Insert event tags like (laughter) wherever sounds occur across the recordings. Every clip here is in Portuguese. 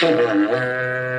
Seven, eight.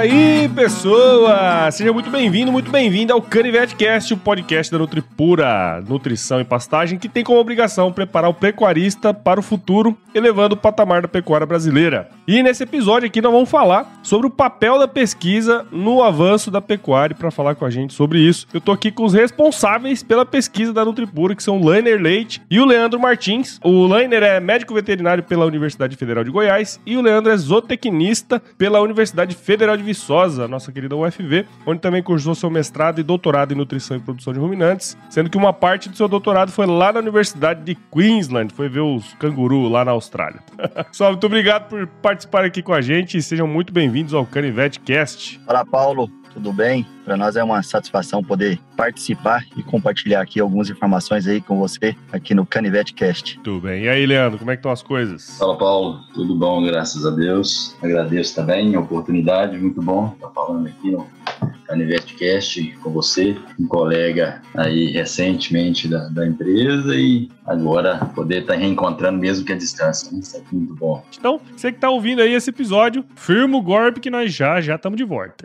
Aí, pessoa! Seja muito bem-vindo, muito bem-vinda ao CanivetCast, o podcast da Nutripura, nutrição e pastagem, que tem como obrigação preparar o pecuarista para o futuro, elevando o patamar da pecuária brasileira. E nesse episódio aqui nós vamos falar sobre o papel da pesquisa no avanço da pecuária. Para falar com a gente sobre isso, eu tô aqui com os responsáveis pela pesquisa da Nutripura, que são o Lainer Leite e o Leandro Martins. O Lainer é médico veterinário pela Universidade Federal de Goiás e o Leandro é zootecnista pela Universidade Federal de Viçosa, nossa querida UFV, onde também cursou seu mestrado e doutorado em nutrição e produção de ruminantes, sendo que uma parte do seu doutorado foi lá na Universidade de Queensland, foi ver os canguru lá na Austrália. (laughs) Só muito obrigado por participar aqui com a gente e sejam muito bem-vindos ao Canivete Cast. Olá, Paulo tudo bem? Para nós é uma satisfação poder participar e compartilhar aqui algumas informações aí com você aqui no Canivete Cast. Tudo bem. E aí, Leandro, como é que estão as coisas? Fala, Paulo. Tudo bom, graças a Deus. Agradeço também a oportunidade, muito bom estar falando aqui no Canivete Cast com você, um colega aí recentemente da, da empresa e agora poder estar reencontrando mesmo que a distância. Né? Isso é muito bom. Então, você que está ouvindo aí esse episódio, firma o golpe que nós já já estamos de volta.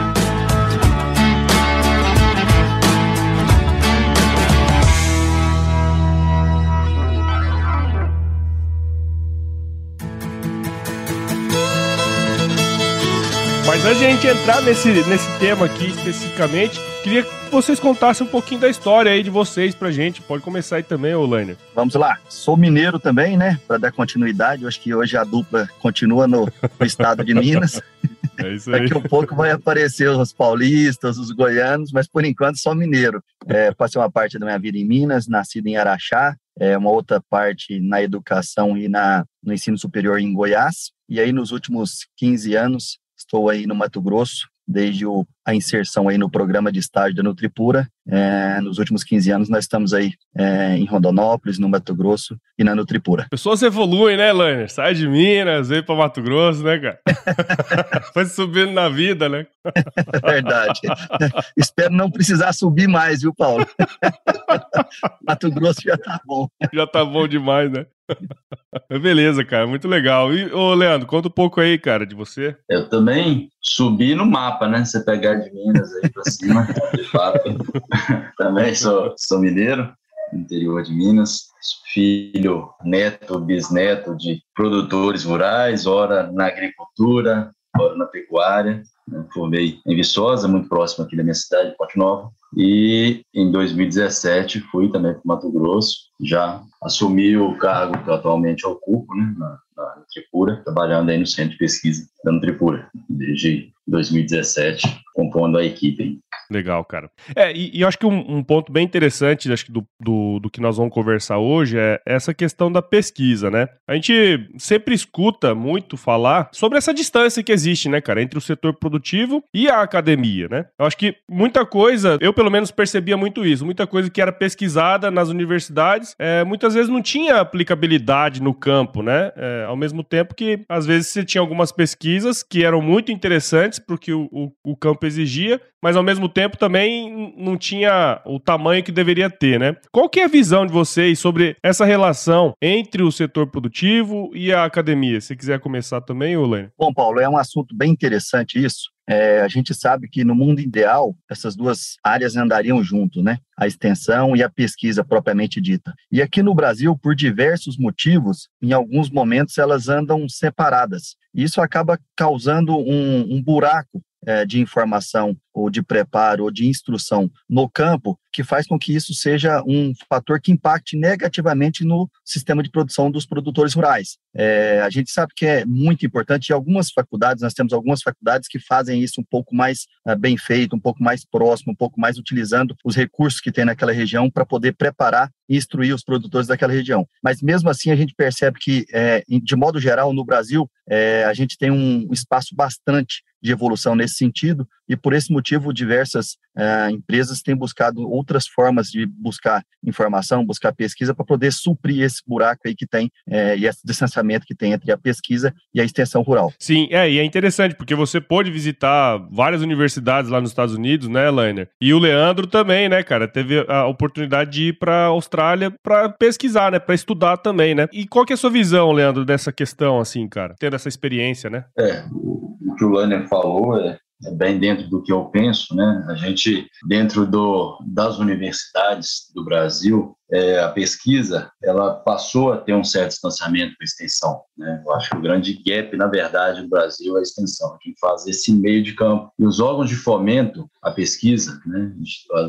Mas antes de a gente entrar nesse, nesse tema aqui especificamente, queria que vocês contassem um pouquinho da história aí de vocês pra gente. Pode começar aí também, Olainer. Vamos lá. Sou mineiro também, né? Para dar continuidade. Eu acho que hoje a dupla continua no, no estado de Minas. (laughs) É isso aí. Daqui a um pouco vai aparecer os paulistas, os goianos, mas por enquanto só mineiro. É, passei uma parte da minha vida em Minas, nascido em Araxá, é, uma outra parte na educação e na, no ensino superior em Goiás. E aí, nos últimos 15 anos, Estou aí no Mato Grosso desde o, a inserção aí no programa de estágio da Nutripura. É, nos últimos 15 anos nós estamos aí é, em Rondonópolis, no Mato Grosso e na Nutripura. Pessoas evoluem, né, Lanner? Sai de Minas, vem para Mato Grosso, né, cara? (laughs) Foi subindo na vida, né? (laughs) Verdade. Espero não precisar subir mais, viu, Paulo? (laughs) Mato Grosso já tá bom. Já tá bom demais, né? (laughs) Beleza, cara, muito legal. E, ô, Leandro, conta um pouco aí, cara, de você. Eu também subi no mapa, né? Você pegar de Minas aí pra cima, (laughs) de fato. (laughs) também sou, sou mineiro, interior de Minas, filho, neto, bisneto de produtores rurais, ora na agricultura, ora na pecuária. Formei em Viçosa, muito próximo aqui da minha cidade, Ponte Nova. E em 2017 fui também para Mato Grosso, já assumi o cargo que eu atualmente ocupo, né, na, na Nutripura, trabalhando aí no Centro de Pesquisa da Nutripura, desde 2017, compondo a equipe. Legal, cara. É, e, e acho que um, um, ponto bem interessante, acho que do, do, do, que nós vamos conversar hoje é essa questão da pesquisa, né? A gente sempre escuta muito falar sobre essa distância que existe, né, cara, entre o setor produtivo e a academia, né? Eu acho que muita coisa, eu pelo menos percebia muito isso, muita coisa que era pesquisada nas universidades, é, muitas vezes não tinha aplicabilidade no campo, né? É, ao mesmo tempo que, às vezes, você tinha algumas pesquisas que eram muito interessantes porque o, o, o campo exigia, mas ao mesmo tempo também não tinha o tamanho que deveria ter, né? Qual que é a visão de vocês sobre essa relação entre o setor produtivo e a academia? Se quiser começar também, Olane. Bom, Paulo, é um assunto bem interessante isso. É, a gente sabe que no mundo ideal essas duas áreas andariam junto, né? A extensão e a pesquisa propriamente dita. E aqui no Brasil, por diversos motivos, em alguns momentos elas andam separadas. Isso acaba causando um, um buraco de informação ou de preparo ou de instrução no campo que faz com que isso seja um fator que impacte negativamente no sistema de produção dos produtores rurais. É, a gente sabe que é muito importante e algumas faculdades, nós temos algumas faculdades que fazem isso um pouco mais uh, bem feito, um pouco mais próximo, um pouco mais utilizando os recursos que tem naquela região para poder preparar e instruir os produtores daquela região. Mas mesmo assim a gente percebe que, é, de modo geral, no Brasil, é, a gente tem um espaço bastante de evolução nesse sentido, e por esse motivo diversas é, empresas têm buscado outras formas de buscar informação, buscar pesquisa para poder suprir esse buraco aí que tem é, e esse distanciamento que tem entre a pesquisa e a extensão rural. Sim, é, e é interessante porque você pôde visitar várias universidades lá nos Estados Unidos, né, Lainer? E o Leandro também, né, cara, teve a oportunidade de ir para a Austrália para pesquisar, né, para estudar também, né? E qual que é a sua visão, Leandro, dessa questão, assim, cara, tendo essa experiência, né? É, o que o Lainer falou é bem dentro do que eu penso, né? A gente, dentro do, das universidades do Brasil, é, a pesquisa, ela passou a ter um certo distanciamento com a extensão, né? Eu acho que o grande gap, na verdade, no Brasil é a extensão, quem faz esse meio de campo. E os órgãos de fomento à pesquisa, né?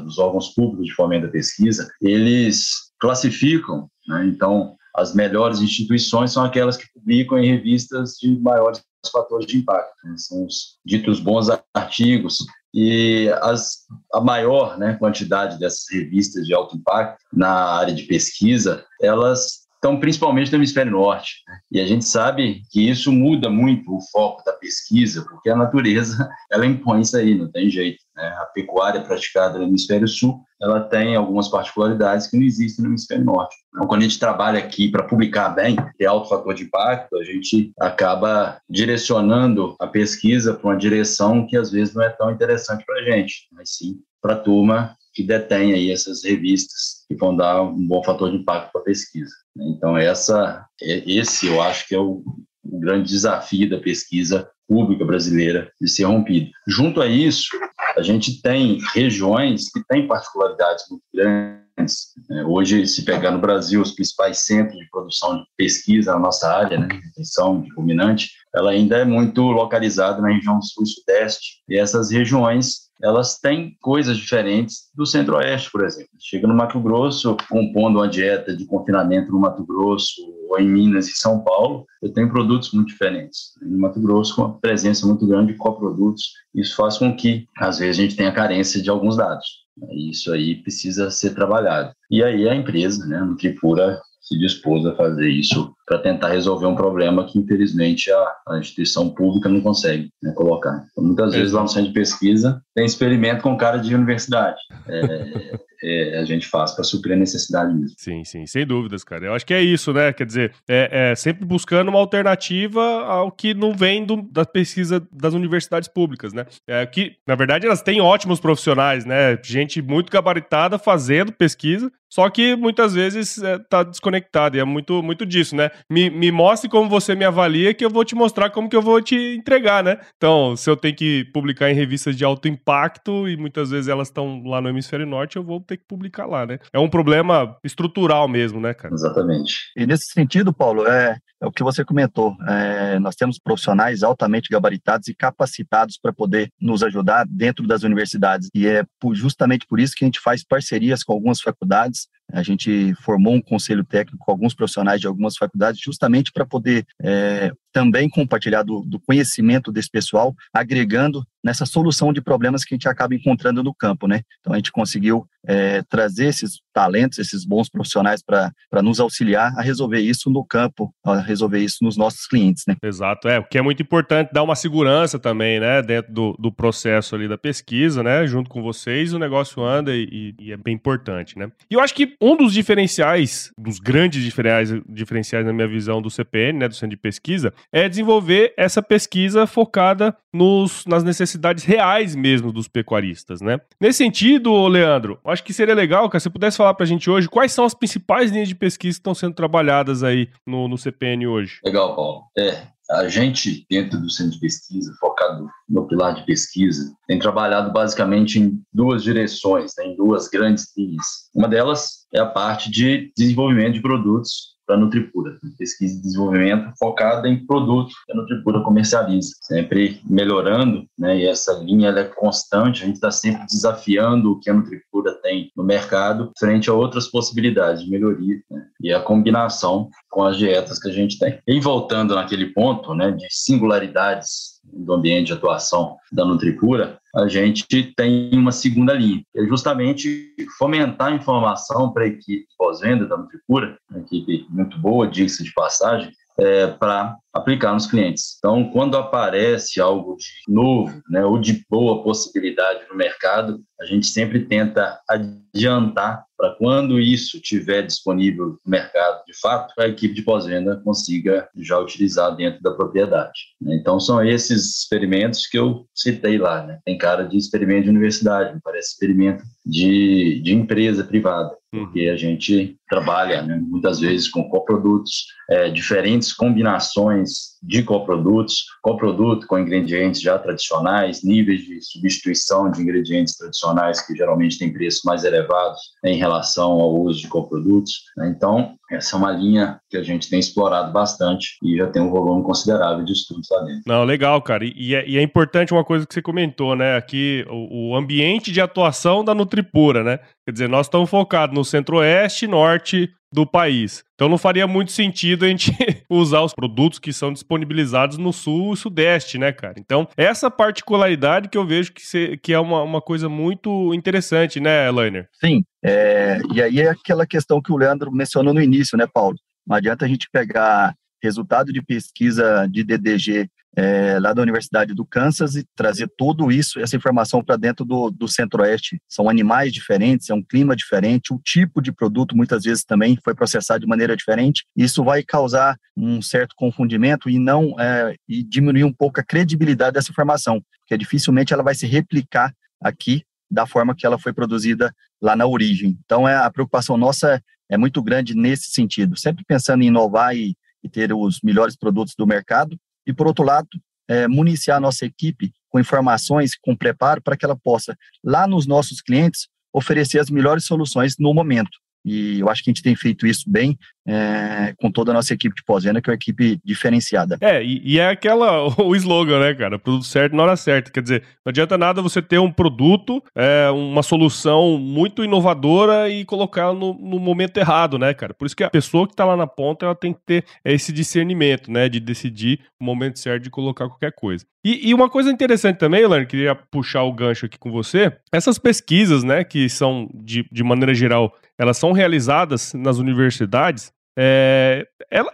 Os órgãos públicos de fomento à pesquisa, eles classificam, né? Então, as melhores instituições são aquelas que publicam em revistas de maiores fatores de impacto. Né? São os ditos bons artigos. E as, a maior né, quantidade dessas revistas de alto impacto na área de pesquisa, elas estão principalmente no hemisfério norte. Né? E a gente sabe que isso muda muito o foco da pesquisa, porque a natureza (laughs) ela impõe isso aí, não tem jeito. Né? A pecuária praticada no hemisfério sul, ela tem algumas particularidades que não existem no hemisfério norte. Então, quando a gente trabalha aqui para publicar bem, que é alto fator de impacto, a gente acaba direcionando a pesquisa para uma direção que às vezes não é tão interessante para a gente, mas sim para a turma que detém aí essas revistas que vão dar um bom fator de impacto para a pesquisa. Então essa, é, esse eu acho que é o, o grande desafio da pesquisa pública brasileira de ser rompido. Junto a isso, a gente tem regiões que têm particularidades muito grandes. Né? Hoje, se pegar no Brasil, os principais centros de produção de pesquisa na nossa área, né, retenção de ruminante, ela ainda é muito localizada na região sul e sudeste. E essas regiões elas têm coisas diferentes do Centro-Oeste, por exemplo. Chega no Mato Grosso, compondo uma dieta de confinamento no Mato Grosso, ou em Minas e São Paulo, eu tenho produtos muito diferentes. Em Mato Grosso, com uma presença muito grande de coprodutos, isso faz com que, às vezes, a gente tenha carência de alguns dados. Isso aí precisa ser trabalhado. E aí a empresa, né, a Nutripura, se dispôs a fazer isso para tentar resolver um problema que, infelizmente, a, a instituição pública não consegue né, colocar. Então, muitas vezes, lá no centro de pesquisa, tem experimento com cara de universidade. É, é, a gente faz para suprir a necessidade mesmo. Sim, sim, sem dúvidas, cara. Eu acho que é isso, né? Quer dizer, é, é sempre buscando uma alternativa ao que não vem do, da pesquisa das universidades públicas, né? É, que, na verdade, elas têm ótimos profissionais, né? Gente muito gabaritada fazendo pesquisa, só que muitas vezes está é, desconectado, e é muito, muito disso, né? Me, me mostre como você me avalia, que eu vou te mostrar como que eu vou te entregar, né? Então, se eu tenho que publicar em revistas de alto impacto, e muitas vezes elas estão lá no hemisfério norte, eu vou ter que publicar lá, né? É um problema estrutural mesmo, né, cara? Exatamente. E nesse sentido, Paulo, é, é o que você comentou. É, nós temos profissionais altamente gabaritados e capacitados para poder nos ajudar dentro das universidades. E é justamente por isso que a gente faz parcerias com algumas faculdades a gente formou um conselho técnico com alguns profissionais de algumas faculdades, justamente para poder é, também compartilhar do, do, conhecimento desse pessoal, agregando nessa solução de problemas que a gente acaba encontrando no campo, né? Então a gente conseguiu é, trazer esses talentos, esses bons profissionais para nos auxiliar a resolver isso no campo, a resolver isso nos nossos clientes, né? Exato, é, o que é muito importante dar uma segurança também, né, dentro do, do processo ali da pesquisa, né, junto com vocês, o negócio anda e, e é bem importante, né? E eu acho que um dos diferenciais, dos grandes diferenciais, diferenciais na minha visão do CPN, né, do Centro de Pesquisa, é desenvolver essa pesquisa focada nos, nas necessidades reais mesmo dos pecuaristas, né? Nesse sentido, Leandro, acho que seria legal, que você pudesse falar para a gente hoje quais são as principais linhas de pesquisa que estão sendo trabalhadas aí no, no CPN hoje. Legal, Paulo. É, a gente, dentro do centro de pesquisa, focado no pilar de pesquisa, tem trabalhado basicamente em duas direções, né, em duas grandes linhas. Uma delas é a parte de desenvolvimento de produtos a Nutripura. Pesquisa e desenvolvimento focada em produtos que a Nutripura comercializa, sempre melhorando, né? E essa linha é constante, a gente está sempre desafiando o que a Nutripura tem no mercado frente a outras possibilidades de melhoria né? e a combinação com as dietas que a gente tem. E voltando naquele ponto, né, de singularidades do ambiente de atuação da Nutripura, a gente tem uma segunda linha, que é justamente fomentar a informação para a equipe pós-venda da Nutripura, uma equipe muito boa, diga-se de passagem, é, para aplicar nos clientes. Então, quando aparece algo de novo, né, ou de boa possibilidade no mercado, a gente sempre tenta adiantar para quando isso estiver disponível no mercado de fato, a equipe de pós-venda consiga já utilizar dentro da propriedade. Né? Então, são esses experimentos que eu citei lá. Né? Tem cara de experimento de universidade, parece experimento de, de empresa privada, uhum. porque a gente trabalha né, muitas vezes com coprodutos, é, diferentes combinações de coprodutos, coproduto com ingredientes já tradicionais, níveis de substituição de ingredientes tradicionais que geralmente têm preços mais elevados em relação ao uso de coprodutos. Né? Então, essa é uma linha que a gente tem explorado bastante e já tem um volume considerável de estudos lá dentro. Não, legal, cara. E é, e é importante uma coisa que você comentou, né? Aqui, o, o ambiente de atuação da Nutripura, né? Quer dizer, nós estamos focados no centro-oeste e norte do país. Então não faria muito sentido a gente (laughs) usar os produtos que são disponibilizados no sul e sudeste, né, cara? Então, essa particularidade que eu vejo que, se, que é uma, uma coisa muito interessante, né, Elainer? Sim, é, e aí é aquela questão que o Leandro mencionou no início, né, Paulo? Não adianta a gente pegar resultado de pesquisa de DDG é, lá da Universidade do Kansas e trazer tudo isso, essa informação para dentro do, do Centro-Oeste. São animais diferentes, é um clima diferente, o tipo de produto muitas vezes também foi processado de maneira diferente. Isso vai causar um certo confundimento e não é, e diminuir um pouco a credibilidade dessa informação, porque dificilmente ela vai se replicar aqui da forma que ela foi produzida lá na origem. Então, é, a preocupação nossa é muito grande nesse sentido, sempre pensando em inovar e, e ter os melhores produtos do mercado, e, por outro lado, é, municiar a nossa equipe com informações, com preparo, para que ela possa, lá nos nossos clientes, oferecer as melhores soluções no momento. E eu acho que a gente tem feito isso bem é, com toda a nossa equipe de pós-venda, que é uma equipe diferenciada. É, e, e, é aquela, (laughs) o slogan, né, cara? Produto certo na hora certa. Quer dizer, não adianta nada você ter um produto, é, uma solução muito inovadora e colocar no, no, momento errado, né, cara? Por isso que a pessoa que tá lá na ponta, ela tem que ter esse discernimento, né, de decidir o momento certo de colocar qualquer coisa. E, e uma coisa interessante também, Elaine, queria puxar o gancho aqui com você, essas pesquisas, né, que são, de, de maneira geral, elas são realizadas nas universidades, é,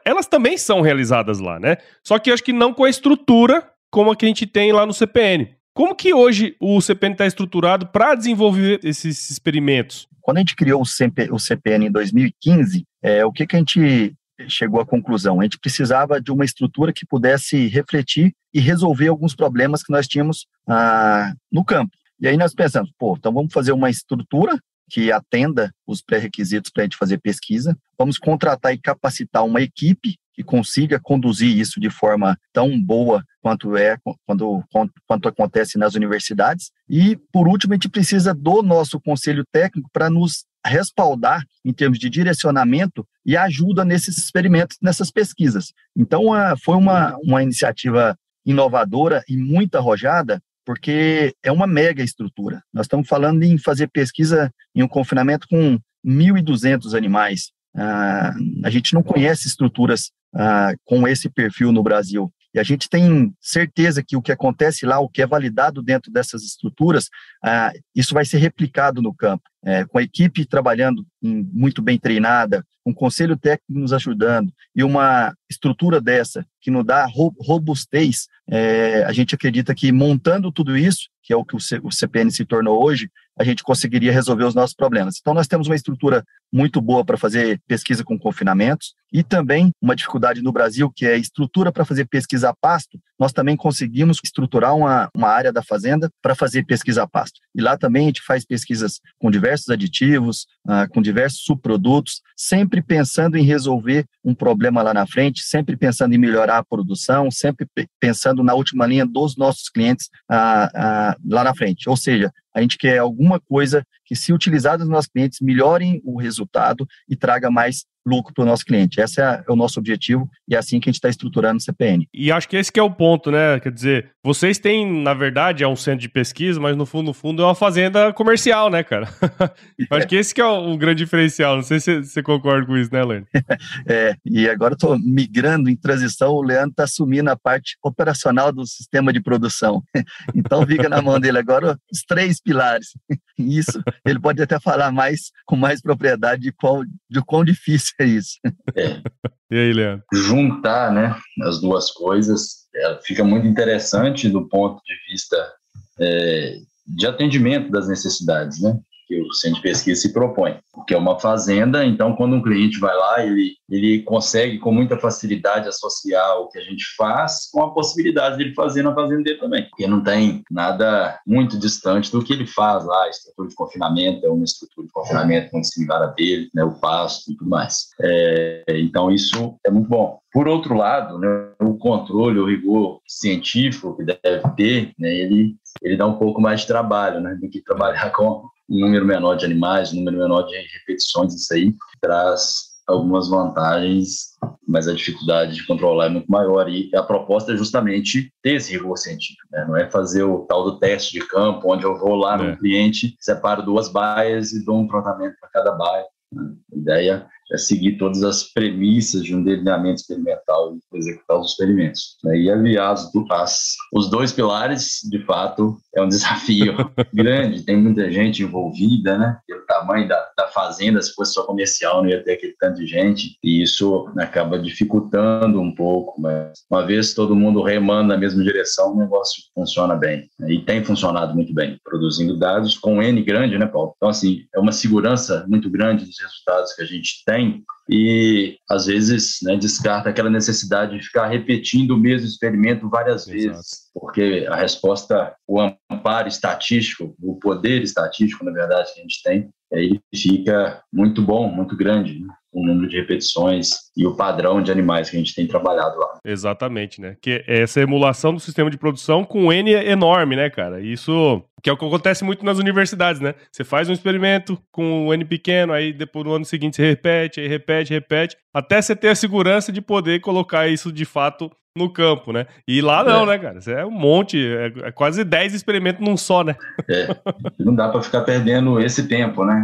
elas também são realizadas lá, né? Só que acho que não com a estrutura como a que a gente tem lá no CPN. Como que hoje o CPN está estruturado para desenvolver esses experimentos? Quando a gente criou o, o CPN em 2015, é, o que, que a gente chegou à conclusão? A gente precisava de uma estrutura que pudesse refletir e resolver alguns problemas que nós tínhamos ah, no campo. E aí nós pensamos, pô, então vamos fazer uma estrutura que atenda os pré-requisitos para a gente fazer pesquisa. Vamos contratar e capacitar uma equipe que consiga conduzir isso de forma tão boa quanto é quando quanto acontece nas universidades. E por último, a gente precisa do nosso conselho técnico para nos respaldar em termos de direcionamento e ajuda nesses experimentos, nessas pesquisas. Então, foi uma, uma iniciativa inovadora e muito arrojada, porque é uma mega estrutura. Nós estamos falando em fazer pesquisa em um confinamento com 1.200 animais. Ah, a gente não conhece estruturas ah, com esse perfil no Brasil. E a gente tem certeza que o que acontece lá, o que é validado dentro dessas estruturas, ah, isso vai ser replicado no campo. É, com a equipe trabalhando em, muito bem treinada, um conselho técnico nos ajudando e uma estrutura dessa que nos dá robustez, é, a gente acredita que montando tudo isso, que é o que o CPN se tornou hoje, a gente conseguiria resolver os nossos problemas. Então, nós temos uma estrutura muito boa para fazer pesquisa com confinamentos e também uma dificuldade no Brasil, que é estrutura para fazer pesquisa a pasto. Nós também conseguimos estruturar uma, uma área da fazenda para fazer pesquisa a pasto. E lá também a gente faz pesquisas com diversos aditivos, ah, com diversos subprodutos, sempre pensando em resolver um problema lá na frente, sempre pensando em melhorar a produção, sempre pensando na última linha dos nossos clientes ah, ah, lá na frente. Ou seja, a gente quer alguma coisa que, se utilizada nos nossos clientes, melhorem o resultado e traga mais lucro para o nosso cliente. Esse é, é, o nosso objetivo e é assim que a gente está estruturando o CPN. E acho que esse que é o ponto, né? Quer dizer, vocês têm, na verdade, é um centro de pesquisa, mas no fundo, no fundo, é uma fazenda comercial, né, cara? (laughs) acho que esse que é o, grande diferencial. Não sei se você concorda com isso, né, Leandro? (laughs) é, e agora estou migrando em transição, o Leandro está assumindo a parte operacional do sistema de produção. (laughs) então fica na mão dele agora os três pilares. Isso, ele pode até falar mais com mais propriedade de qual, de quão difícil é isso. É. E aí, Leandro? Juntar, né, as duas coisas é, fica muito interessante do ponto de vista é, de atendimento das necessidades, né? Que o centro de pesquisa se propõe, porque é uma fazenda, então quando um cliente vai lá, ele, ele consegue com muita facilidade associar o que a gente faz com a possibilidade de ele fazer na fazenda dele também, porque não tem nada muito distante do que ele faz lá, a estrutura de confinamento é uma estrutura de confinamento muito similar a dele, né, o pasto e tudo mais. É, então isso é muito bom. Por outro lado, né, o controle, o rigor científico que deve ter, né, ele, ele dá um pouco mais de trabalho né, do que trabalhar (laughs) com um número menor de animais, um número menor de repetições, isso aí traz algumas vantagens, mas a dificuldade de controlar é muito maior. E a proposta é justamente ter esse rigor científico, né? não é fazer o tal do teste de campo, onde eu vou lá é. no cliente, separo duas baias e dou um tratamento para cada baia. A ideia é seguir todas as premissas de um delineamento experimental e executar os experimentos. E aviar as, os dois pilares, de fato, é um (laughs) desafio grande. Tem muita gente envolvida, né? o tamanho da, da fazenda, se fosse só comercial, não ia ter aquele tanto de gente. E isso acaba dificultando um pouco. Mas uma vez todo mundo remando na mesma direção, o negócio funciona bem. E tem funcionado muito bem, produzindo dados com N grande, né, Paulo? Então, assim, é uma segurança muito grande dos resultados que a gente tem tem e às vezes né, descarta aquela necessidade de ficar repetindo o mesmo experimento várias Exato. vezes, porque a resposta, o amparo estatístico, o poder estatístico, na verdade, que a gente tem, ele fica muito bom, muito grande. Né? O número de repetições e o padrão de animais que a gente tem trabalhado lá. Exatamente, né? Que é essa emulação do sistema de produção com N enorme, né, cara? Isso que é o que acontece muito nas universidades, né? Você faz um experimento com um N pequeno, aí depois no ano seguinte você repete, aí repete, repete, até você ter a segurança de poder colocar isso de fato no campo, né? E lá não, é. né, cara? Isso é um monte, é, é quase 10 experimentos num só, né? É, não dá para ficar perdendo esse tempo, né?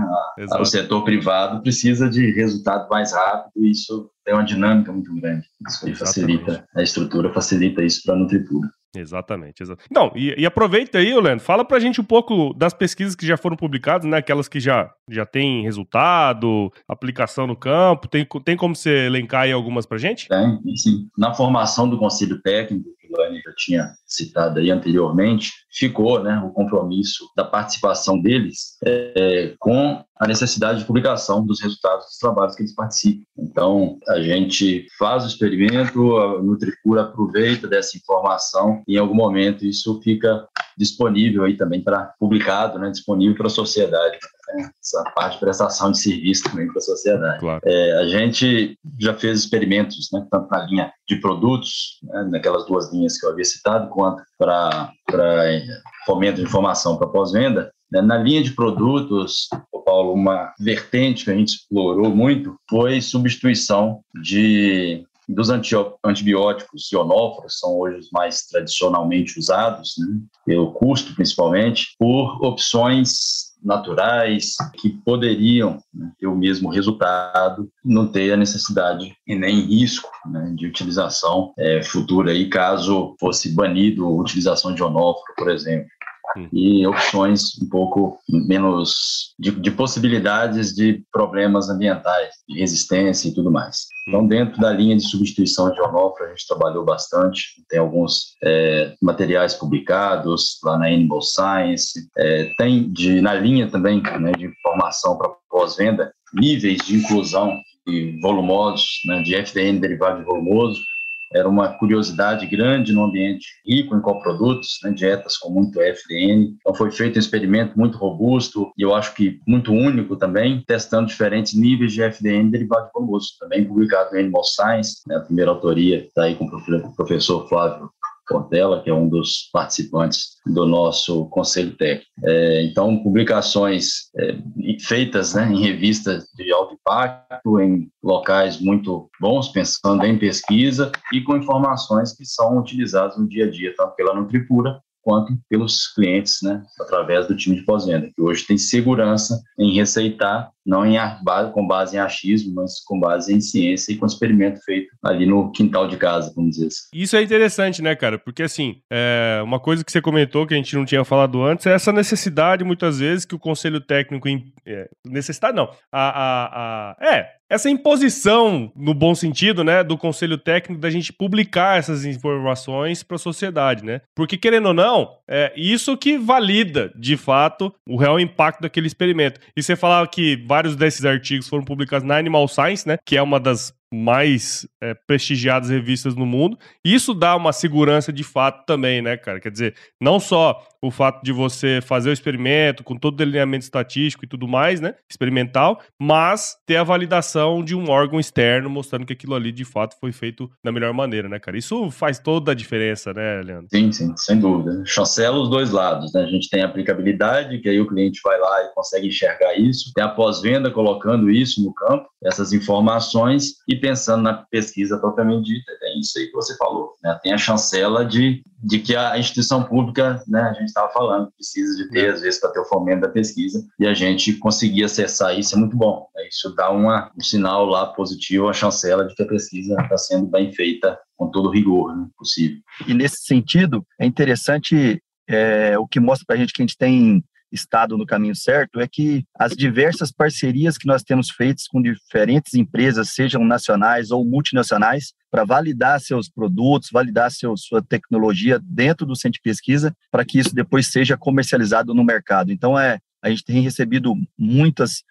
A, o setor privado precisa de resultado mais rápido e isso tem uma dinâmica muito grande. Isso aí facilita, a estrutura facilita isso para a Nutripura. Exatamente. exatamente. Não, e, e, aproveita aí, Leandro, fala pra gente um pouco das pesquisas que já foram publicadas, né? Aquelas que já, já têm resultado, aplicação no campo. Tem, tem como você elencar aí algumas pra gente? Tem, sim. Na formação do Conselho Técnico, Lani já tinha citado aí anteriormente, ficou né, o compromisso da participação deles é, com a necessidade de publicação dos resultados dos trabalhos que eles participam. Então, a gente faz o experimento, a Nutricura aproveita dessa informação e, em algum momento, isso fica disponível aí também para publicado, né, disponível para a sociedade né, essa parte de prestação de serviço também para a sociedade. Claro. É, a gente já fez experimentos, né, tanto na linha de produtos, né, naquelas duas linhas que eu havia citado, quanto para fomento de informação para pós-venda. Né, na linha de produtos, Paulo, uma vertente que a gente explorou muito foi substituição de dos antibióticos ionóforos, são hoje os mais tradicionalmente usados, né, pelo custo principalmente, por opções naturais que poderiam né, ter o mesmo resultado, não ter a necessidade e nem risco né, de utilização é, futura aí, caso fosse banido a utilização de onóforo, por exemplo. Hum. E opções um pouco menos de, de, possibilidades de problemas ambientais, de resistência e tudo mais. Então, hum. dentro da linha de substituição de onóforo, a gente trabalhou bastante. Tem alguns é, materiais publicados lá na Animal Science. É, tem de, na linha também né, de informação para pós-venda, níveis de inclusão de volumosos, né, de FDN derivado de volumoso, era uma curiosidade grande no ambiente rico em coprodutos, né, dietas com muito FDN. Então foi feito um experimento muito robusto e eu acho que muito único também, testando diferentes níveis de FDN derivado de formoso, também publicado no Animal Science, né, a primeira autoria está aí com o professor Flávio Portela, que é um dos participantes do nosso conselho técnico. É, então, publicações é, feitas né, em revistas de alto impacto, em locais muito bons, pensando em pesquisa e com informações que são utilizadas no dia a dia, tanto pela Nutripura quanto pelos clientes, né, através do time de pós-venda, que hoje tem segurança em receitar, não em, com base em achismo, mas com base em ciência e com experimento feito ali no quintal de casa, vamos dizer assim. Isso é interessante, né, cara? Porque, assim, é, uma coisa que você comentou que a gente não tinha falado antes é essa necessidade, muitas vezes, que o conselho técnico... É, necessidade não. A, a, a, é, essa imposição, no bom sentido, né, do conselho técnico da gente publicar essas informações para a sociedade, né? Porque, querendo ou não, é isso que valida, de fato, o real impacto daquele experimento. E você falava que vários desses artigos foram publicados na Animal Science, né? Que é uma das mais é, prestigiadas revistas no mundo. Isso dá uma segurança de fato também, né, cara? Quer dizer, não só o fato de você fazer o experimento com todo o delineamento estatístico e tudo mais, né, experimental, mas ter a validação de um órgão externo mostrando que aquilo ali de fato foi feito da melhor maneira, né, cara? Isso faz toda a diferença, né, Leandro? Sim, sim, sem dúvida. Chancela os dois lados, né? A gente tem a aplicabilidade, que aí o cliente vai lá e consegue enxergar isso, tem a pós-venda colocando isso no campo, essas informações e pensando na pesquisa propriamente dita, é isso aí que você falou, né? Tem a chancela de, de que a instituição pública, né, a gente estava falando, precisa de ter, às vezes, para ter o fomento da pesquisa, e a gente conseguir acessar isso é muito bom. Né? Isso dá uma, um sinal lá positivo à chancela de que a pesquisa está sendo bem feita com todo o rigor né, possível. E nesse sentido, é interessante é, o que mostra para a gente que a gente tem estado no caminho certo é que as diversas parcerias que nós temos feitas com diferentes empresas, sejam nacionais ou multinacionais, para validar seus produtos, validar seu, sua tecnologia dentro do centro de pesquisa, para que isso depois seja comercializado no mercado. Então, é, a gente tem recebido muitas,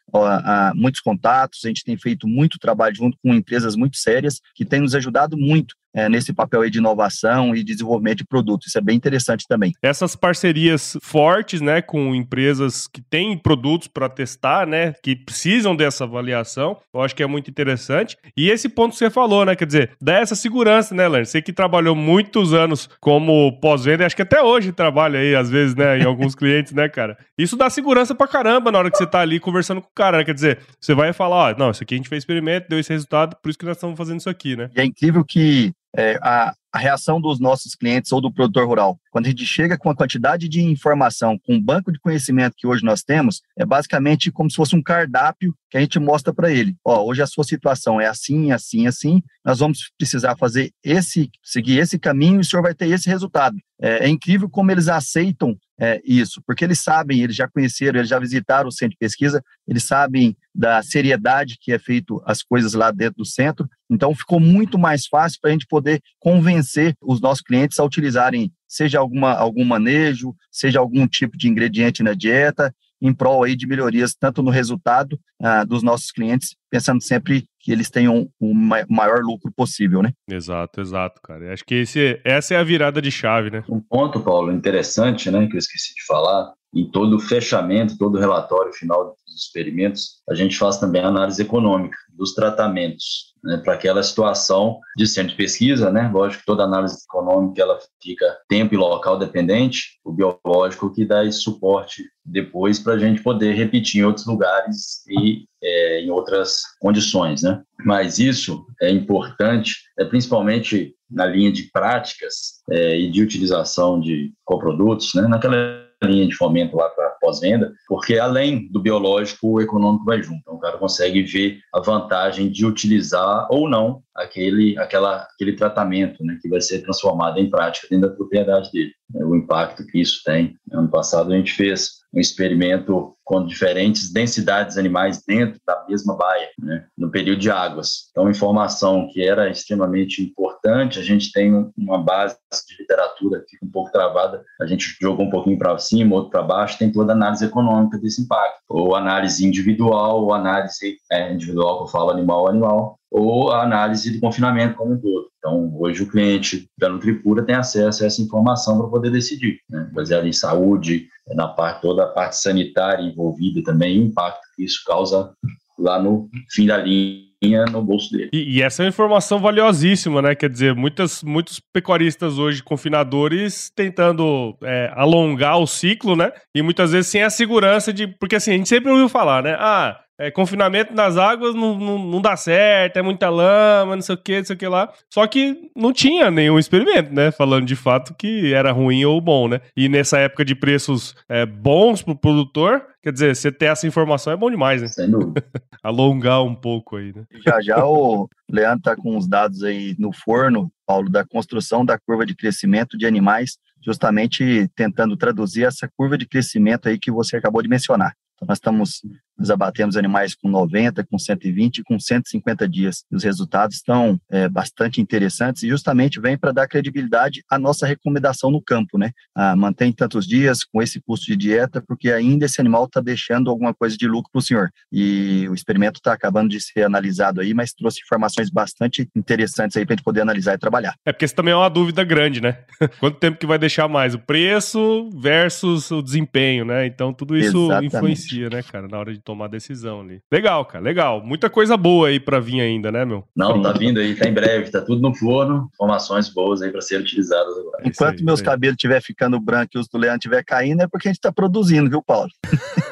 muitos contatos, a gente tem feito muito trabalho junto com empresas muito sérias que têm nos ajudado muito é, nesse papel aí de inovação e desenvolvimento de produtos. Isso é bem interessante também. Essas parcerias fortes, né, com empresas que têm produtos para testar, né, que precisam dessa avaliação, eu acho que é muito interessante. E esse ponto que você falou, né, quer dizer, dá essa segurança, né, Lerner? Você que trabalhou muitos anos como pós-venda, acho que até hoje trabalha aí, às vezes, né, em alguns (laughs) clientes, né, cara? Isso dá segurança pra caramba na hora que você tá ali conversando com o cara, né? Quer dizer, você vai falar, ó, não, isso aqui a gente fez experimento, deu esse resultado, por isso que nós estamos fazendo isso aqui, né? E é incrível que é, a, a reação dos nossos clientes ou do produtor rural. Quando a gente chega com a quantidade de informação, com o banco de conhecimento que hoje nós temos, é basicamente como se fosse um cardápio que a gente mostra para ele. Ó, hoje a sua situação é assim, assim, assim. Nós vamos precisar fazer esse, seguir esse caminho e o senhor vai ter esse resultado. É, é incrível como eles aceitam é, isso, porque eles sabem, eles já conheceram, eles já visitaram o centro de pesquisa, eles sabem da seriedade que é feito as coisas lá dentro do centro. Então ficou muito mais fácil para a gente poder convencer os nossos clientes a utilizarem seja alguma, algum manejo, seja algum tipo de ingrediente na dieta, em prol aí de melhorias tanto no resultado ah, dos nossos clientes, pensando sempre que eles tenham o maior lucro possível, né? Exato, exato, cara. Acho que esse, essa é a virada de chave, né? Um ponto, Paulo, interessante, né, que eu esqueci de falar, em todo o fechamento, todo o relatório final dos experimentos, a gente faz também a análise econômica dos tratamentos né, para aquela situação de centro de pesquisa, né? Lógico que toda análise econômica ela fica tempo e local dependente, o biológico que dá esse suporte depois para a gente poder repetir em outros lugares e é, em outras condições, né? Mas isso é importante, é principalmente na linha de práticas é, e de utilização de coprodutos, né? Naquela linha de fomento lá para pós-venda, porque além do biológico, o econômico vai junto. Então, o cara consegue ver a vantagem de utilizar ou não aquele, aquela, aquele tratamento né, que vai ser transformado em prática dentro da propriedade dele. Né, o impacto que isso tem. Ano passado a gente fez um experimento com diferentes densidades animais dentro da mesma baia, né, no período de águas. Então, informação que era extremamente importante, a gente tem uma base de literatura que fica um pouco travada, a gente jogou um pouquinho para cima, outro para baixo, tem toda a análise econômica desse impacto, ou análise individual, ou análise é, individual, que eu falo animal animal, ou a análise de confinamento como um todo. Então, hoje o cliente da Nutripura tem acesso a essa informação para poder decidir, né? baseado em saúde, na parte toda a parte sanitária envolvida também, o impacto que isso causa lá no fim da linha no bolso dele. E, e, essa é uma informação valiosíssima, né? Quer dizer, muitas, muitos pecuaristas hoje, confinadores, tentando é, alongar o ciclo, né? E muitas vezes sem a segurança de. Porque assim, a gente sempre ouviu falar, né? Ah, é, confinamento nas águas não, não, não, dá certo, é muita lama, não sei o que, não sei o que lá. Só que não tinha nenhum experimento, né? Falando de fato que era ruim ou bom, né? E nessa época de preços é, bons pro produtor, quer dizer, você ter essa informação é bom demais, né? Sem dúvida. (laughs) Alongar um pouco aí, né? Já já o Leandro tá com os dados aí no forno, Paulo, da construção da curva de crescimento de animais, justamente tentando traduzir essa curva de crescimento aí que você acabou de mencionar. Então, nós estamos nós abatemos animais com 90, com 120 e com 150 dias. E os resultados estão é, bastante interessantes e justamente vem para dar credibilidade à nossa recomendação no campo, né? Ah, mantém tantos dias com esse custo de dieta, porque ainda esse animal está deixando alguma coisa de lucro para o senhor. E o experimento está acabando de ser analisado aí, mas trouxe informações bastante interessantes aí para a gente poder analisar e trabalhar. É porque isso também é uma dúvida grande, né? (laughs) Quanto tempo que vai deixar mais? O preço versus o desempenho, né? Então tudo isso Exatamente. influencia, né, cara, na hora de tomar decisão ali. Legal, cara, legal. Muita coisa boa aí para vir ainda, né, meu? Não, tá vindo aí, tá em breve, tá tudo no forno. Informações boas aí para serem utilizadas agora. Enquanto aí, meus cabelos estiver ficando branco e os do Leandro estiver caindo, é porque a gente tá produzindo, viu, Paulo? (laughs)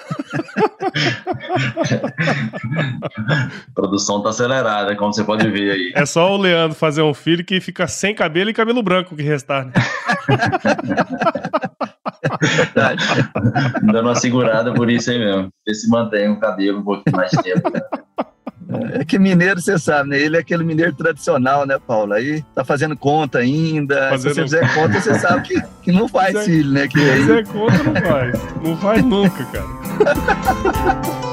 a (laughs) produção tá acelerada, como você pode ver aí. É só o Leandro fazer um filho que fica sem cabelo e cabelo branco que restar. Né? Verdade. (laughs) Dando uma segurada por isso aí mesmo. Ver se mantém o cabelo um pouquinho mais tempo. Né? É que mineiro, você sabe, né? Ele é aquele mineiro tradicional, né, Paulo? Aí tá fazendo conta ainda. Fazendo... Se você fizer conta, você sabe que, que não faz filho, né? Que se aí... fizer conta, não faz. Não faz nunca, cara. (laughs)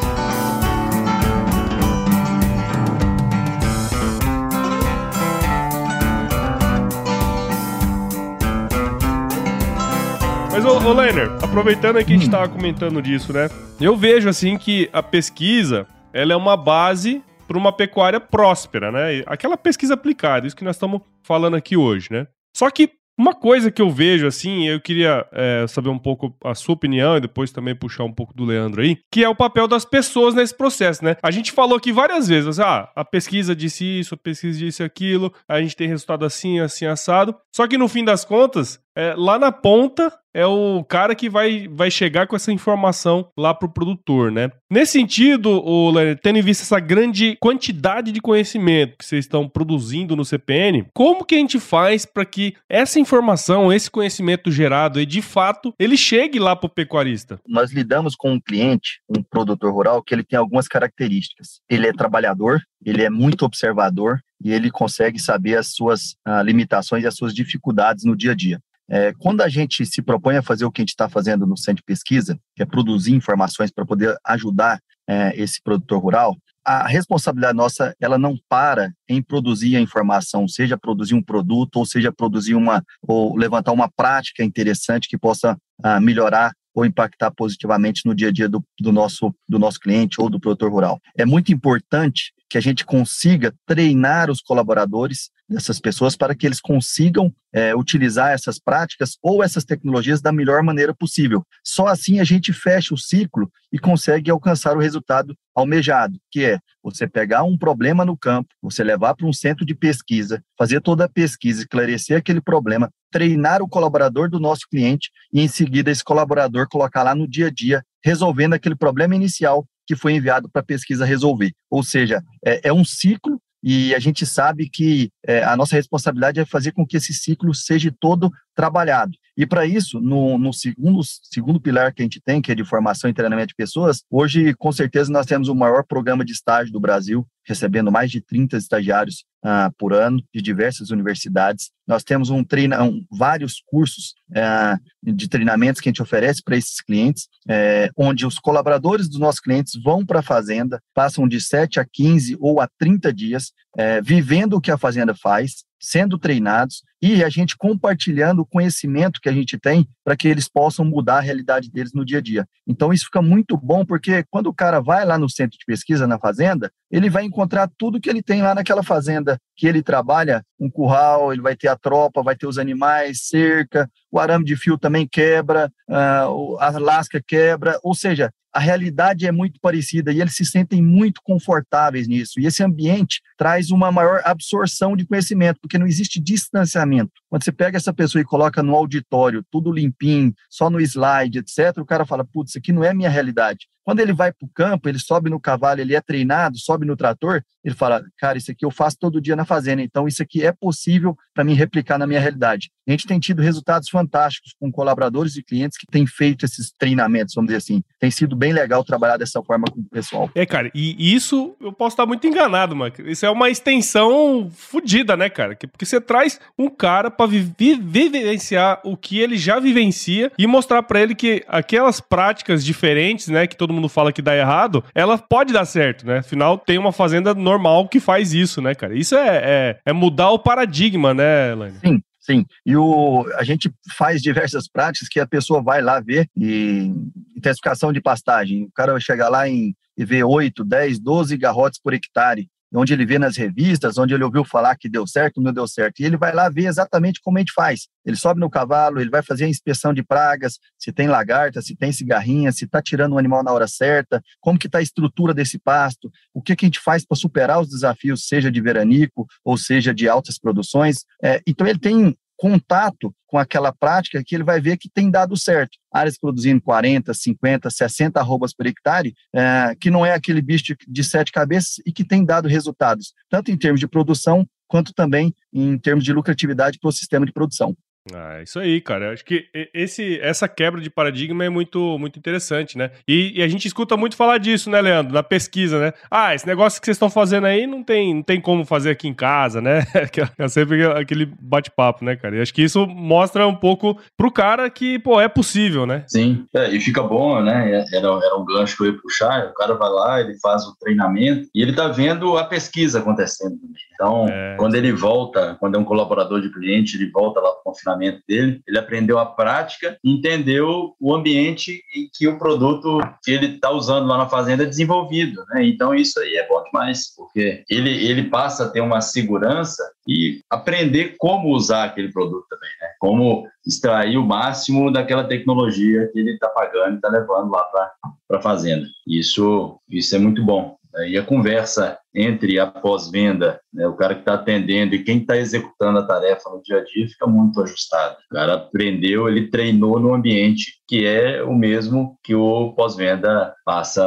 Mas, ô, ô Leiner, aproveitando que a gente hum. tava comentando disso, né? Eu vejo, assim, que a pesquisa, ela é uma base para uma pecuária próspera, né? Aquela pesquisa aplicada, isso que nós estamos falando aqui hoje, né? Só que uma coisa que eu vejo, assim, eu queria é, saber um pouco a sua opinião e depois também puxar um pouco do Leandro aí, que é o papel das pessoas nesse processo, né? A gente falou aqui várias vezes, ah, a pesquisa disse isso, a pesquisa disse aquilo, a gente tem resultado assim, assim, assado. Só que no fim das contas, é, lá na ponta é o cara que vai, vai chegar com essa informação lá pro produtor, né? Nesse sentido, o tendo em vista essa grande quantidade de conhecimento que vocês estão produzindo no CPN, como que a gente faz para que essa informação, esse conhecimento gerado, de fato, ele chegue lá pro pecuarista? Nós lidamos com um cliente, um produtor rural, que ele tem algumas características. Ele é trabalhador, ele é muito observador e ele consegue saber as suas ah, limitações e as suas dificuldades no dia a dia. É, quando a gente se propõe a fazer o que a gente está fazendo no centro de pesquisa, que é produzir informações para poder ajudar é, esse produtor rural, a responsabilidade nossa, ela não para em produzir a informação, seja produzir um produto, ou seja produzir uma, ou levantar uma prática interessante que possa ah, melhorar ou impactar positivamente no dia a dia do, do, nosso, do nosso cliente ou do produtor rural. É muito importante que a gente consiga treinar os colaboradores dessas pessoas para que eles consigam é, utilizar essas práticas ou essas tecnologias da melhor maneira possível. Só assim a gente fecha o ciclo e consegue alcançar o resultado almejado, que é você pegar um problema no campo, você levar para um centro de pesquisa, fazer toda a pesquisa, esclarecer aquele problema, treinar o colaborador do nosso cliente e em seguida esse colaborador colocar lá no dia a dia, resolvendo aquele problema inicial que foi enviado para a pesquisa resolver. Ou seja, é, é um ciclo e a gente sabe que é, a nossa responsabilidade é fazer com que esse ciclo seja todo trabalhado. E para isso, no, no, segundo, segundo pilar que a gente tem, que é de formação e treinamento de pessoas, hoje, com certeza, nós temos o maior programa de estágio do Brasil, recebendo mais de 30 estagiários ah, por ano de diversas universidades. Nós temos um treina, um, vários cursos ah, de treinamentos que a gente oferece para esses clientes, eh, onde os colaboradores dos nossos clientes vão para a fazenda, passam de 7 a 15 ou a 30 dias, eh, vivendo o que a fazenda faz, sendo treinados e a gente compartilhando o conhecimento que a gente tem para que eles possam mudar a realidade deles no dia a dia. Então isso fica muito bom porque quando o cara vai lá no centro de pesquisa na fazenda, ele vai encontrar tudo que ele tem lá naquela fazenda que ele trabalha, um curral, ele vai ter a tropa, vai ter os animais, cerca, o arame de fio também quebra, uh, a lasca quebra, ou seja, a realidade é muito parecida e eles se sentem muito confortáveis nisso. E esse ambiente traz uma maior absorção de conhecimento, porque não existe distanciamento. Quando você pega essa pessoa e coloca no auditório, tudo limpinho, só no slide, etc., o cara fala: putz, isso aqui não é minha realidade. Quando ele vai para o campo, ele sobe no cavalo, ele é treinado, sobe no trator, ele fala, cara, isso aqui eu faço todo dia na fazenda, então isso aqui é possível para mim replicar na minha realidade. A gente tem tido resultados fantásticos com colaboradores e clientes que têm feito esses treinamentos, vamos dizer assim. Tem sido bem legal trabalhar dessa forma com o pessoal. É, cara, e isso eu posso estar muito enganado, mano. Isso é uma extensão fodida, né, cara? Porque você traz um cara para vivenciar o que ele já vivencia e mostrar para ele que aquelas práticas diferentes, né, que todo mundo mundo fala que dá errado, ela pode dar certo, né? Afinal, tem uma fazenda normal que faz isso, né, cara? Isso é, é, é mudar o paradigma, né, Elaine? Sim, Sim, e o, a gente faz diversas práticas que a pessoa vai lá ver e intensificação de pastagem. O cara vai chegar lá em, e ver 8, 10, 12 garrotes por hectare onde ele vê nas revistas, onde ele ouviu falar que deu certo, não deu certo. E ele vai lá ver exatamente como a gente faz. Ele sobe no cavalo, ele vai fazer a inspeção de pragas, se tem lagarta, se tem cigarrinha, se está tirando o animal na hora certa, como que está a estrutura desse pasto, o que, que a gente faz para superar os desafios, seja de veranico ou seja de altas produções. É, então ele tem contato com aquela prática que ele vai ver que tem dado certo. Áreas produzindo 40, 50, 60 arrobas por hectare, é, que não é aquele bicho de sete cabeças e que tem dado resultados, tanto em termos de produção, quanto também em termos de lucratividade para o sistema de produção. Ah, isso aí, cara. Eu acho que esse, essa quebra de paradigma é muito, muito interessante, né? E, e, a gente escuta muito falar disso, né, Leandro? Na pesquisa, né? Ah, esse negócio que vocês estão fazendo aí não tem, não tem como fazer aqui em casa, né? (laughs) É sempre aquele bate-papo, né, cara? E acho que isso mostra um pouco pro cara que, pô, é possível, né? Sim, é, e fica bom, né? Era, era um gancho que eu ia puxar. O cara vai lá, ele faz o treinamento e ele tá vendo a pesquisa acontecendo. Então, é... quando ele volta, quando é um colaborador de cliente, ele volta lá confinamento dele, ele aprendeu a prática, entendeu o ambiente em que o produto que ele está usando lá na fazenda é desenvolvido, né? Então isso aí é bom demais, porque ele, ele passa a ter uma segurança e aprender como usar aquele produto também, né? Como extrair o máximo daquela tecnologia que ele está pagando e está levando lá para a fazenda. Isso, isso é muito bom. E a conversa entre a pós-venda, né, o cara que está atendendo e quem está executando a tarefa no dia a dia fica muito ajustado. O cara aprendeu, ele treinou no ambiente que é o mesmo que o pós-venda passa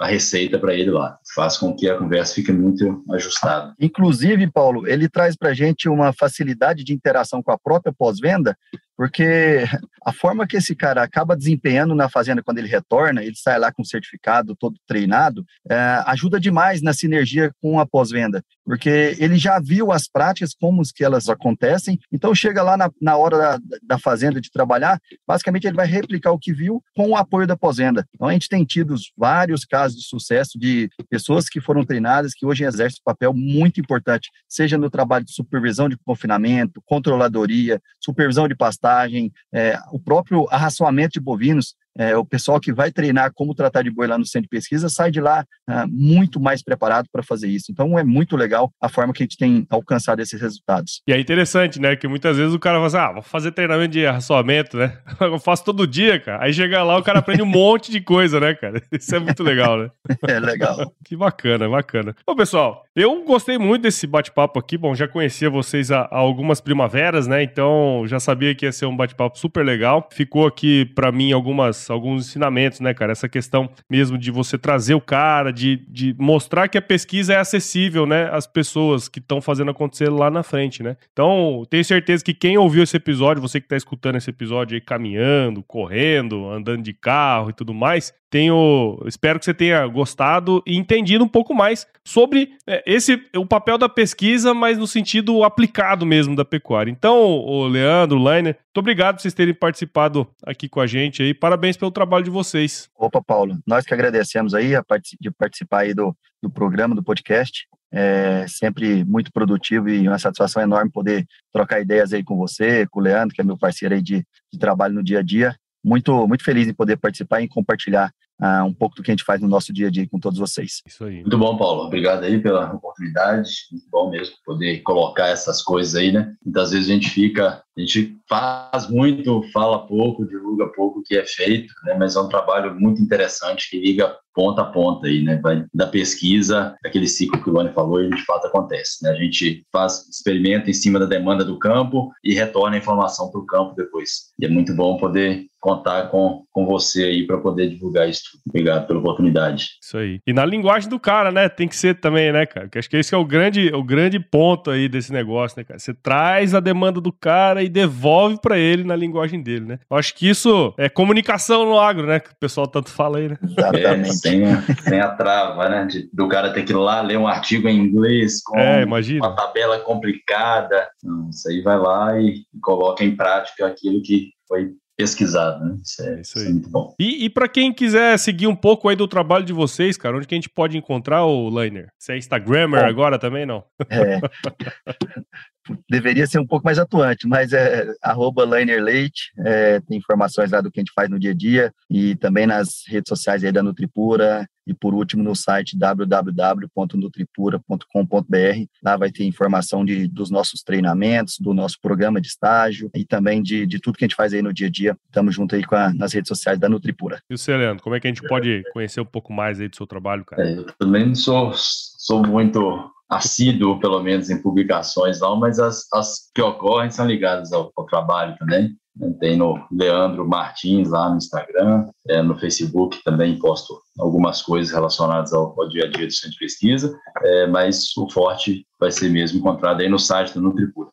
a receita para ele lá. Faz com que a conversa fique muito ajustada. Inclusive, Paulo, ele traz para a gente uma facilidade de interação com a própria pós-venda, porque a forma que esse cara acaba desempenhando na fazenda quando ele retorna, ele sai lá com o certificado todo treinado, é, ajuda demais na sinergia com a pós-venda, porque ele já viu as práticas, como que elas acontecem, então chega lá na, na hora da, da fazenda de trabalhar, basicamente ele vai replicar o que viu com o apoio da pós-venda. Então a gente tem tido vários casos de sucesso de pessoas que foram treinadas, que hoje exercem um papel muito importante, seja no trabalho de supervisão de confinamento, controladoria, supervisão de pastagem, é, o próprio arraçoamento de bovinos, é, o pessoal que vai treinar como tratar de boi lá no centro de pesquisa sai de lá ah, muito mais preparado para fazer isso. Então é muito legal a forma que a gente tem alcançado esses resultados. E é interessante, né? Que muitas vezes o cara fala assim: ah, vou fazer treinamento de arraçoamento, né? (laughs) Eu faço todo dia, cara. Aí chega lá, o cara aprende um (laughs) monte de coisa, né, cara? Isso é muito legal, né? (laughs) é legal. que bacana, bacana. Bom, pessoal, eu gostei muito desse bate-papo aqui. Bom, já conhecia vocês há, há algumas primaveras, né? Então já sabia que ia ser um bate-papo super legal. Ficou aqui para mim algumas alguns ensinamentos, né, cara? Essa questão mesmo de você trazer o cara, de, de mostrar que a pesquisa é acessível, né, às pessoas que estão fazendo acontecer lá na frente, né? Então, tenho certeza que quem ouviu esse episódio, você que está escutando esse episódio aí caminhando, correndo, andando de carro e tudo mais, tenho, espero que você tenha gostado e entendido um pouco mais sobre é, esse o papel da pesquisa, mas no sentido aplicado mesmo da pecuária. Então, o Leandro, o muito obrigado por vocês terem participado aqui com a gente aí. Parabéns pelo trabalho de vocês. Opa, Paulo, nós que agradecemos aí a part de participar aí do, do programa, do podcast. É sempre muito produtivo e uma satisfação enorme poder trocar ideias aí com você, com o Leandro, que é meu parceiro aí de, de trabalho no dia a dia. Muito, muito feliz em poder participar e compartilhar uh, um pouco do que a gente faz no nosso dia a dia com todos vocês. Isso aí. Muito bom, Paulo. Obrigado aí pela oportunidade. Muito bom mesmo poder colocar essas coisas aí, né? Muitas vezes a gente fica, a gente faz muito, fala pouco, divulga pouco o que é feito, né? Mas é um trabalho muito interessante que liga ponta a ponta aí, né? Vai da pesquisa, aquele ciclo que o Vani falou, e de fato acontece, né? A gente faz experimento em cima da demanda do campo e retorna a informação para o campo depois. E é muito bom poder contar com, com você aí para poder divulgar isso. Obrigado pela oportunidade. Isso aí. E na linguagem do cara, né? Tem que ser também, né, cara? Que acho que esse é o grande, o grande ponto aí desse negócio, né, cara? Você traz a demanda do cara e devolve para ele na linguagem dele, né? Eu acho que isso é comunicação no agro, né? Que o pessoal tanto fala aí, né? Exatamente. É, sem, sem a trava, né? De, do cara ter que ir lá ler um artigo em inglês com é, uma tabela complicada. Não, isso aí vai lá e, e coloca em prática aquilo que foi pesquisado, né? Isso é, isso, isso é muito bom. E, e para quem quiser seguir um pouco aí do trabalho de vocês, cara, onde que a gente pode encontrar o Liner? Você é Instagrammer bom, agora também, não? É. (laughs) deveria ser um pouco mais atuante, mas é arroba Leite, é, tem informações lá do que a gente faz no dia a dia e também nas redes sociais aí da Nutripura e por último no site www.nutripura.com.br. Lá vai ter informação de, dos nossos treinamentos, do nosso programa de estágio e também de, de tudo que a gente faz aí no dia a dia. Estamos junto aí com a, nas redes sociais da Nutripura. E o Leandro, como é que a gente pode conhecer um pouco mais aí do seu trabalho, cara? É, eu também sou, sou muito assíduo, pelo menos, em publicações, não, mas as, as que ocorrem são ligadas ao, ao trabalho também. Tem no Leandro Martins lá no Instagram, é, no Facebook também posto algumas coisas relacionadas ao, ao dia a dia do centro de pesquisa, é, mas o forte vai ser mesmo encontrado aí no site do Nutripura.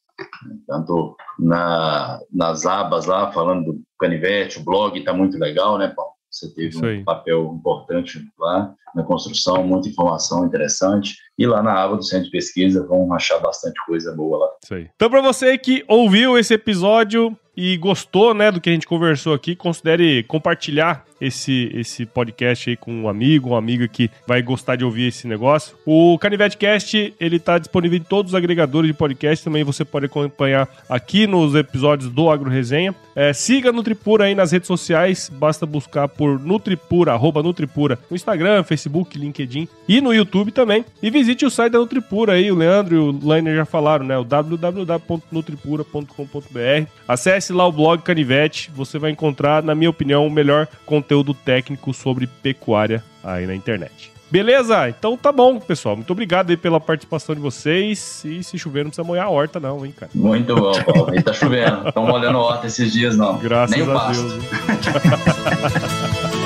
Tanto na, nas abas lá, falando do canivete, o blog está muito legal, né, Paulo? Você teve um papel importante lá na construção, muita informação interessante. E lá na aba do Centro de Pesquisa vão achar bastante coisa boa lá. Isso aí. Então, para você que ouviu esse episódio, e gostou, né, do que a gente conversou aqui, considere compartilhar esse, esse podcast aí com um amigo, uma amiga que vai gostar de ouvir esse negócio. O Canivete Cast, ele tá disponível em todos os agregadores de podcast, também você pode acompanhar aqui nos episódios do Agro Resenha. É, siga Nutripura aí nas redes sociais, basta buscar por Nutripura, arroba Nutripura, no Instagram, Facebook, LinkedIn e no YouTube também. E visite o site da Nutripura aí, o Leandro e o Lainer já falaram, né, o www.nutripura.com.br. Acesse lá o blog Canivete, você vai encontrar, na minha opinião, o melhor conteúdo técnico sobre pecuária aí na internet. Beleza? Então tá bom, pessoal. Muito obrigado aí pela participação de vocês. E se chover, não precisa molhar a horta, não, hein, cara. Muito bom, Paulo. E tá chovendo. Estão molhando a horta esses dias, não. Graças Nem a Deus. (laughs)